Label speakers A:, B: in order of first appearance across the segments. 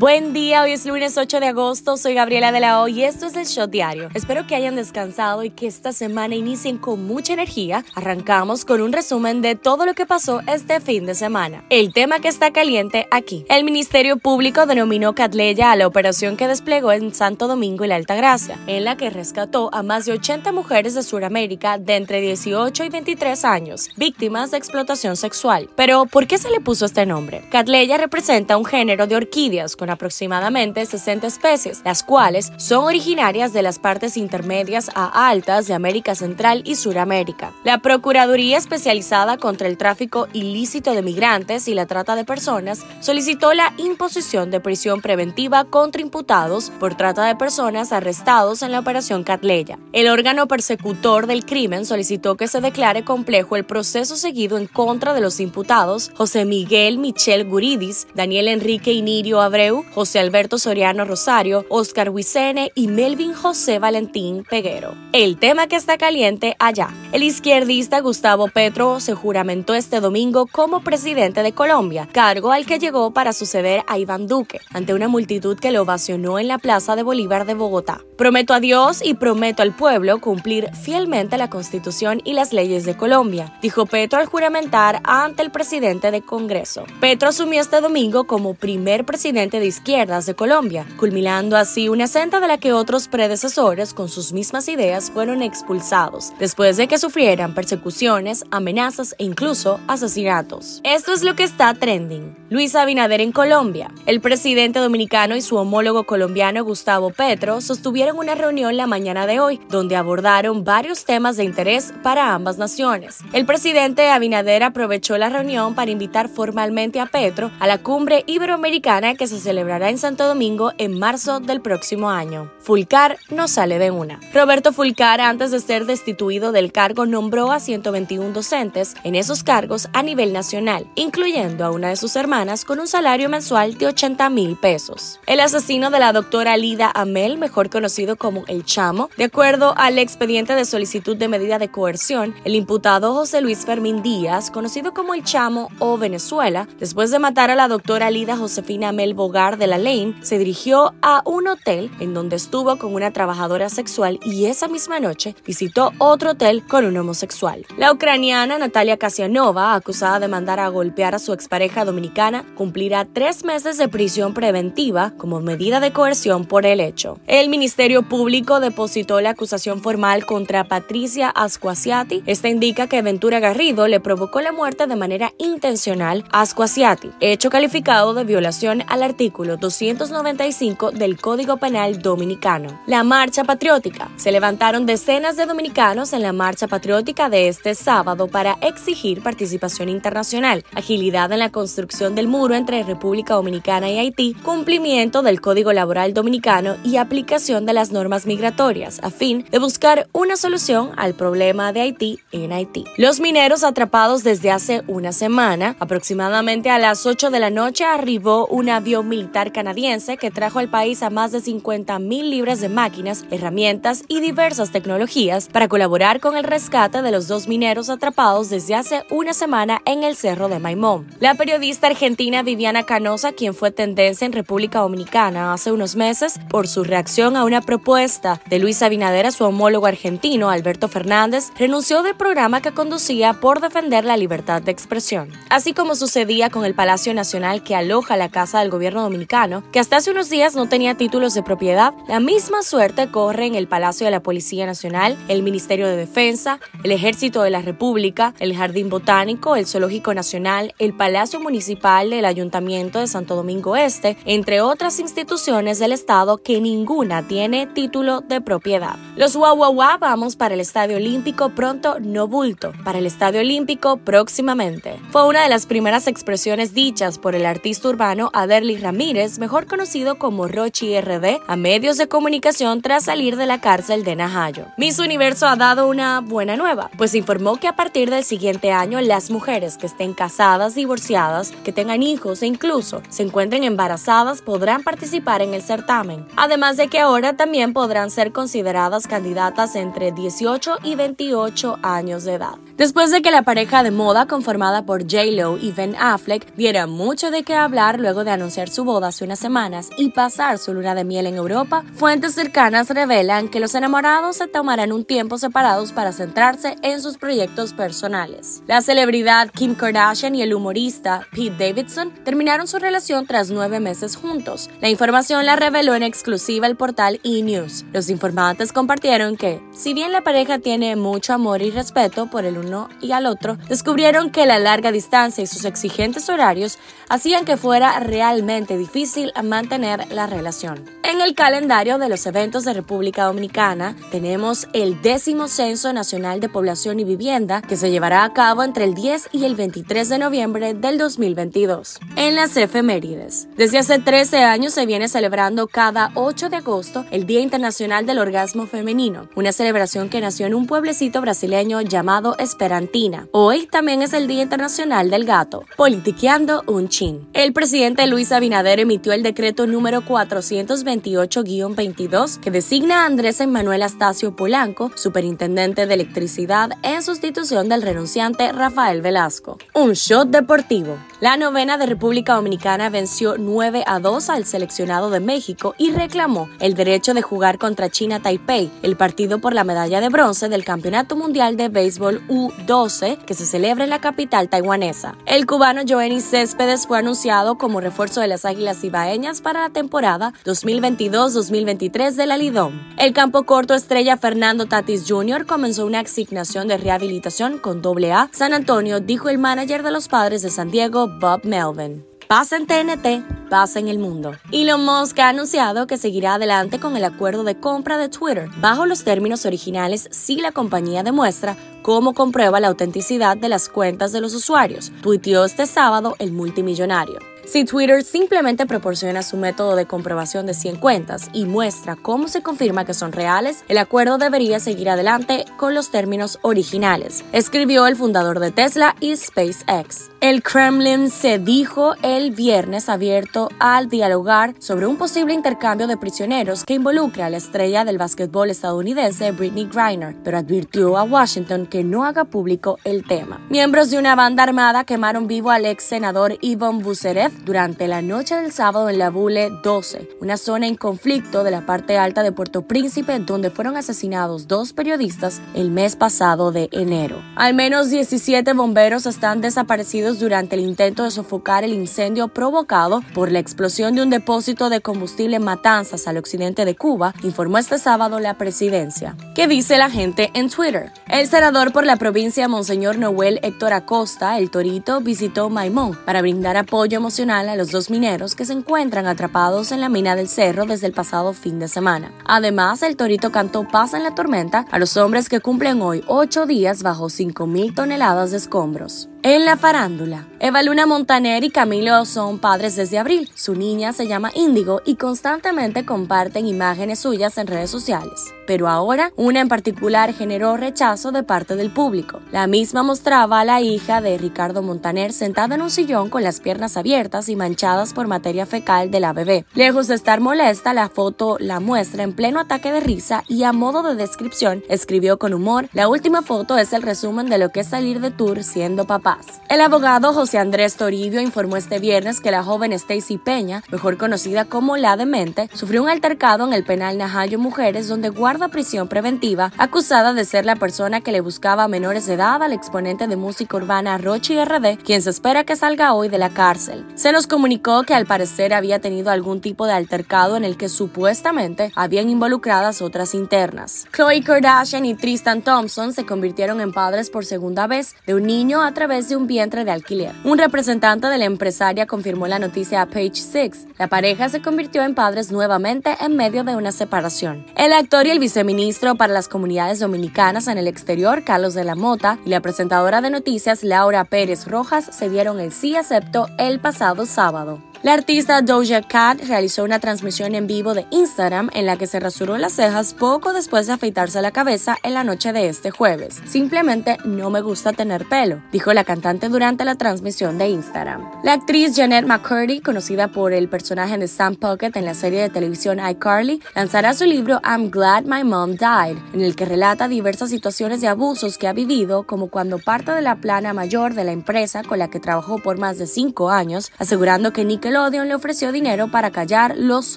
A: Buen día, hoy es lunes 8 de agosto, soy Gabriela de la O y esto es el Shot Diario. Espero que hayan descansado y que esta semana inicien con mucha energía. Arrancamos con un resumen de todo lo que pasó este fin de semana. El tema que está caliente aquí. El Ministerio Público denominó Catleya a la operación que desplegó en Santo Domingo y la Altagracia, en la que rescató a más de 80 mujeres de Sudamérica de entre 18 y 23 años, víctimas de explotación sexual. Pero, ¿por qué se le puso este nombre? Catleya representa un género de orquídeas con aproximadamente 60 especies, las cuales son originarias de las partes intermedias a altas de América Central y Suramérica. La Procuraduría Especializada contra el Tráfico Ilícito de Migrantes y la Trata de Personas solicitó la imposición de prisión preventiva contra imputados por trata de personas arrestados en la Operación Catleya. El órgano persecutor del crimen solicitó que se declare complejo el proceso seguido en contra de los imputados José Miguel Michel Guridis, Daniel Enrique Inirio Abreu, José Alberto Soriano Rosario, Oscar Huicene y Melvin José Valentín Peguero. El tema que está caliente allá. El izquierdista Gustavo Petro se juramentó este domingo como presidente de Colombia, cargo al que llegó para suceder a Iván Duque, ante una multitud que lo ovacionó en la Plaza de Bolívar de Bogotá. Prometo a Dios y prometo al pueblo cumplir fielmente la Constitución y las leyes de Colombia, dijo Petro al juramentar ante el presidente de Congreso. Petro asumió este domingo como primer presidente de izquierdas de Colombia, culminando así una senda de la que otros predecesores con sus mismas ideas fueron expulsados, después de que sufrieran persecuciones, amenazas e incluso asesinatos. Esto es lo que está trending. Luis Abinader en Colombia. El presidente dominicano y su homólogo colombiano Gustavo Petro sostuvieron una reunión la mañana de hoy, donde abordaron varios temas de interés para ambas naciones. El presidente Abinader aprovechó la reunión para invitar formalmente a Petro a la cumbre iberoamericana que se celebrará en Santo Domingo en marzo del próximo año. Fulcar no sale de una. Roberto Fulcar, antes de ser destituido del cargo, nombró a 121 docentes en esos cargos a nivel nacional, incluyendo a una de sus hermanas con un salario mensual de 80 mil pesos. El asesino de la doctora Lida Amel, mejor conocido como El Chamo, de acuerdo al expediente de solicitud de medida de coerción, el imputado José Luis Fermín Díaz, conocido como El Chamo o Venezuela, después de matar a la doctora Lida Josefina Amel De la Lane, se dirigió a un hotel en donde estuvo con una trabajadora sexual y esa misma noche visitó otro hotel con un homosexual. La ucraniana Natalia Kasianova, acusada de mandar a golpear a su expareja dominicana, cumplirá tres meses de prisión preventiva como medida de coerción por el hecho. El Ministerio Público depositó la acusación formal contra Patricia Asquasiati. Esta indica que Ventura Garrido le provocó la muerte de manera intencional a Asquasiati, hecho calificado de violación al artículo 295 del Código Penal Dominicano. La Marcha Patriótica. Se levantaron decenas de dominicanos en la Marcha Patriótica de este sábado para exigir participación internacional, agilidad en la construcción del muro entre República Dominicana y Haití, cumplimiento del Código Laboral Dominicano y aplicación de las normas migratorias, a fin de buscar una solución al problema de Haití en Haití. Los mineros atrapados desde hace una semana, aproximadamente a las 8 de la noche, arribó un avión militar canadiense que trajo al país a más de 50 mil libras de máquinas, herramientas y diversas tecnologías para colaborar con el rescate de los dos mineros atrapados desde hace una semana en el Cerro de Maimón. La periodista argentina Viviana Canosa, quien fue tendencia en República Dominicana hace unos meses por su reacción a una propuesta de Luis Abinader a su homólogo argentino Alberto Fernández, renunció del programa que conducía por defender la libertad de expresión. Así como sucedía con el Palacio Nacional que aloja la Casa del Gobierno Dominicano, que hasta hace unos días no tenía títulos de propiedad, la misma suerte corre en el Palacio de la Policía Nacional, el Ministerio de Defensa, el Ejército de la República, el Jardín Botánico, el Zoológico Nacional, el Palacio Municipal del Ayuntamiento de Santo Domingo Este, entre otras instituciones del Estado que ninguna tiene título de propiedad. Los Guaguaguá vamos para el Estadio Olímpico pronto, no bulto, para el Estadio Olímpico próximamente. Fue una de las primeras expresiones dichas por el artista urbano Aderly Ramírez, mejor conocido como Rochi RD, a medios de comunicación tras salir de la cárcel de Najayo. Miss Universo ha dado una buena nueva, pues informó que a partir del siguiente año las mujeres que estén casadas, divorciadas, que tengan hijos e incluso se encuentren embarazadas podrán participar en el certamen. Además de que ahora también podrán ser consideradas candidatas entre 18 y 28 años de edad. Después de que la pareja de moda conformada por J-Lo y Ben Affleck diera mucho de qué hablar luego de anunciar su boda hace unas semanas y pasar su luna de miel en Europa, fuentes cercanas revelan que los enamorados se tomarán un tiempo separados para centrarse en sus proyectos personales. La celebridad Kim Kardashian y el humorista Pete Davidson terminaron su relación tras nueve meses juntos. La información la reveló en exclusiva el portal E! News. Los informantes compartieron que, si bien la pareja tiene mucho amor y respeto por el uno y al otro, descubrieron que la larga distancia y sus exigentes horarios hacían que fuera realmente difícil mantener la relación. En el calendario de los eventos de República Dominicana tenemos el décimo Censo Nacional de Población y Vivienda que se llevará a cabo entre el 10 y el 23 de noviembre del 2022. En las efemérides. Desde hace 13 años se viene celebrando cada 8 de agosto el Día Internacional del Orgasmo Femenino, una celebración que nació en un pueblecito brasileño llamado Esperantina. Hoy también es el Día Internacional del Gato. Politiqueando un chin. El presidente Luis Abinader emitió el decreto número 428-22 que designa a Andrés Emanuel Astacio Polanco, superintendente de electricidad, en sustitución del renunciante Rafael Velasco. Un shot deportivo. La novena de República Dominicana venció 9 a 2 al seleccionado de México y reclamó el derecho de jugar contra China Taipei, el partido por la medalla de bronce del Campeonato Mundial de Béisbol U12 que se celebra en la capital taiwanesa. El cubano Joenny Céspedes fue anunciado como refuerzo de las Águilas Ibaeñas para la temporada 2022-2023 de la Lidón. El campo corto estrella Fernando Tatis Jr. comenzó una asignación de rehabilitación con AA San Antonio, dijo el manager de los padres de San Diego, Bob Melvin. Pasa en TNT, pasa en el mundo. Elon Musk ha anunciado que seguirá adelante con el acuerdo de compra de Twitter, bajo los términos originales si la compañía demuestra cómo comprueba la autenticidad de las cuentas de los usuarios, tuiteó este sábado el multimillonario. Si Twitter simplemente proporciona su método de comprobación de 100 cuentas y muestra cómo se confirma que son reales, el acuerdo debería seguir adelante con los términos originales, escribió el fundador de Tesla y SpaceX. El Kremlin se dijo el viernes abierto al dialogar sobre un posible intercambio de prisioneros que involucre a la estrella del básquetbol estadounidense Britney Griner, pero advirtió a Washington que no haga público el tema. Miembros de una banda armada quemaron vivo al ex senador Ivon Buserev durante la noche del sábado en la Bule 12, una zona en conflicto de la parte alta de Puerto Príncipe donde fueron asesinados dos periodistas el mes pasado de enero. Al menos 17 bomberos están desaparecidos durante el intento de sofocar el incendio provocado por la explosión de un depósito de combustible en Matanzas al occidente de Cuba, informó este sábado la presidencia. ¿Qué dice la gente en Twitter? El senador por la provincia Monseñor Noel Héctor Acosta, el Torito, visitó Maimón para brindar apoyo emocional a los dos mineros que se encuentran atrapados en la mina del cerro desde el pasado fin de semana. Además, el Torito cantó paz en la tormenta a los hombres que cumplen hoy ocho días bajo 5.000 toneladas de escombros. En la farándula, Eva Luna Montaner y Camilo son padres desde abril. Su niña se llama Índigo y constantemente comparten imágenes suyas en redes sociales. Pero ahora, una en particular generó rechazo de parte del público. La misma mostraba a la hija de Ricardo Montaner sentada en un sillón con las piernas abiertas y manchadas por materia fecal de la bebé. Lejos de estar molesta, la foto la muestra en pleno ataque de risa y a modo de descripción escribió con humor, la última foto es el resumen de lo que es salir de tour siendo papá el abogado José Andrés Toribio informó este viernes que la joven Stacy Peña, mejor conocida como La Demente, sufrió un altercado en el penal Najayo Mujeres donde guarda prisión preventiva acusada de ser la persona que le buscaba a menores de edad al exponente de música urbana Rochi RD, quien se espera que salga hoy de la cárcel. Se nos comunicó que al parecer había tenido algún tipo de altercado en el que supuestamente habían involucradas otras internas. Khloe Kardashian y Tristan Thompson se convirtieron en padres por segunda vez de un niño a través de un vientre de alquiler. Un representante de la empresaria confirmó la noticia a Page Six. La pareja se convirtió en padres nuevamente en medio de una separación. El actor y el viceministro para las comunidades dominicanas en el exterior, Carlos de la Mota, y la presentadora de noticias, Laura Pérez Rojas, se dieron el sí acepto el pasado sábado. La artista Doja Cat realizó una transmisión en vivo de Instagram en la que se rasuró las cejas poco después de afeitarse la cabeza en la noche de este jueves. Simplemente no me gusta tener pelo, dijo la cantante durante la transmisión de Instagram. La actriz Janet McCurdy, conocida por el personaje de Sam Puckett en la serie de televisión iCarly, lanzará su libro I'm Glad My Mom Died, en el que relata diversas situaciones de abusos que ha vivido, como cuando parte de la plana mayor de la empresa con la que trabajó por más de cinco años, asegurando que Nickel Nickelodeon le ofreció dinero para callar los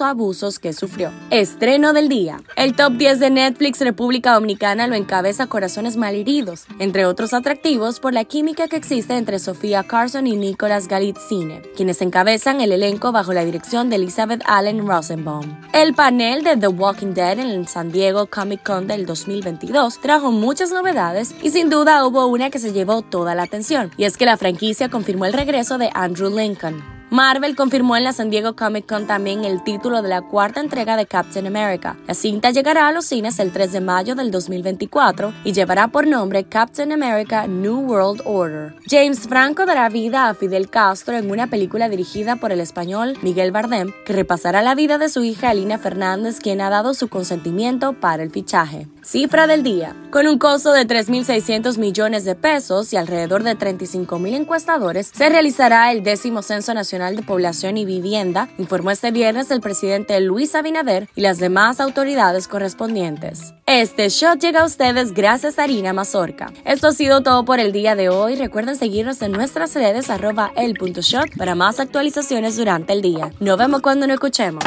A: abusos que sufrió. Estreno del día. El top 10 de Netflix República Dominicana lo encabeza Corazones Malheridos, entre otros atractivos por la química que existe entre Sofía Carson y Nicolas Galitzine, quienes encabezan el elenco bajo la dirección de Elizabeth Allen Rosenbaum. El panel de The Walking Dead en el San Diego Comic Con del 2022 trajo muchas novedades y sin duda hubo una que se llevó toda la atención, y es que la franquicia confirmó el regreso de Andrew Lincoln. Marvel confirmó en la San Diego Comic Con también el título de la cuarta entrega de Captain America. La cinta llegará a los cines el 3 de mayo del 2024 y llevará por nombre Captain America New World Order. James Franco dará vida a Fidel Castro en una película dirigida por el español Miguel Bardem, que repasará la vida de su hija Alina Fernández, quien ha dado su consentimiento para el fichaje. Cifra del día. Con un costo de 3.600 millones de pesos y alrededor de 35.000 encuestadores, se realizará el décimo Censo De Población y Vivienda, informó este viernes el presidente Luis Abinader y las demás autoridades correspondientes. Este shot llega a ustedes gracias a Harina Mazorca. Esto ha sido todo por el día de hoy. Recuerden seguirnos en nuestras redes arroba el.shot para más actualizaciones durante el día. Nos vemos cuando nos escuchemos.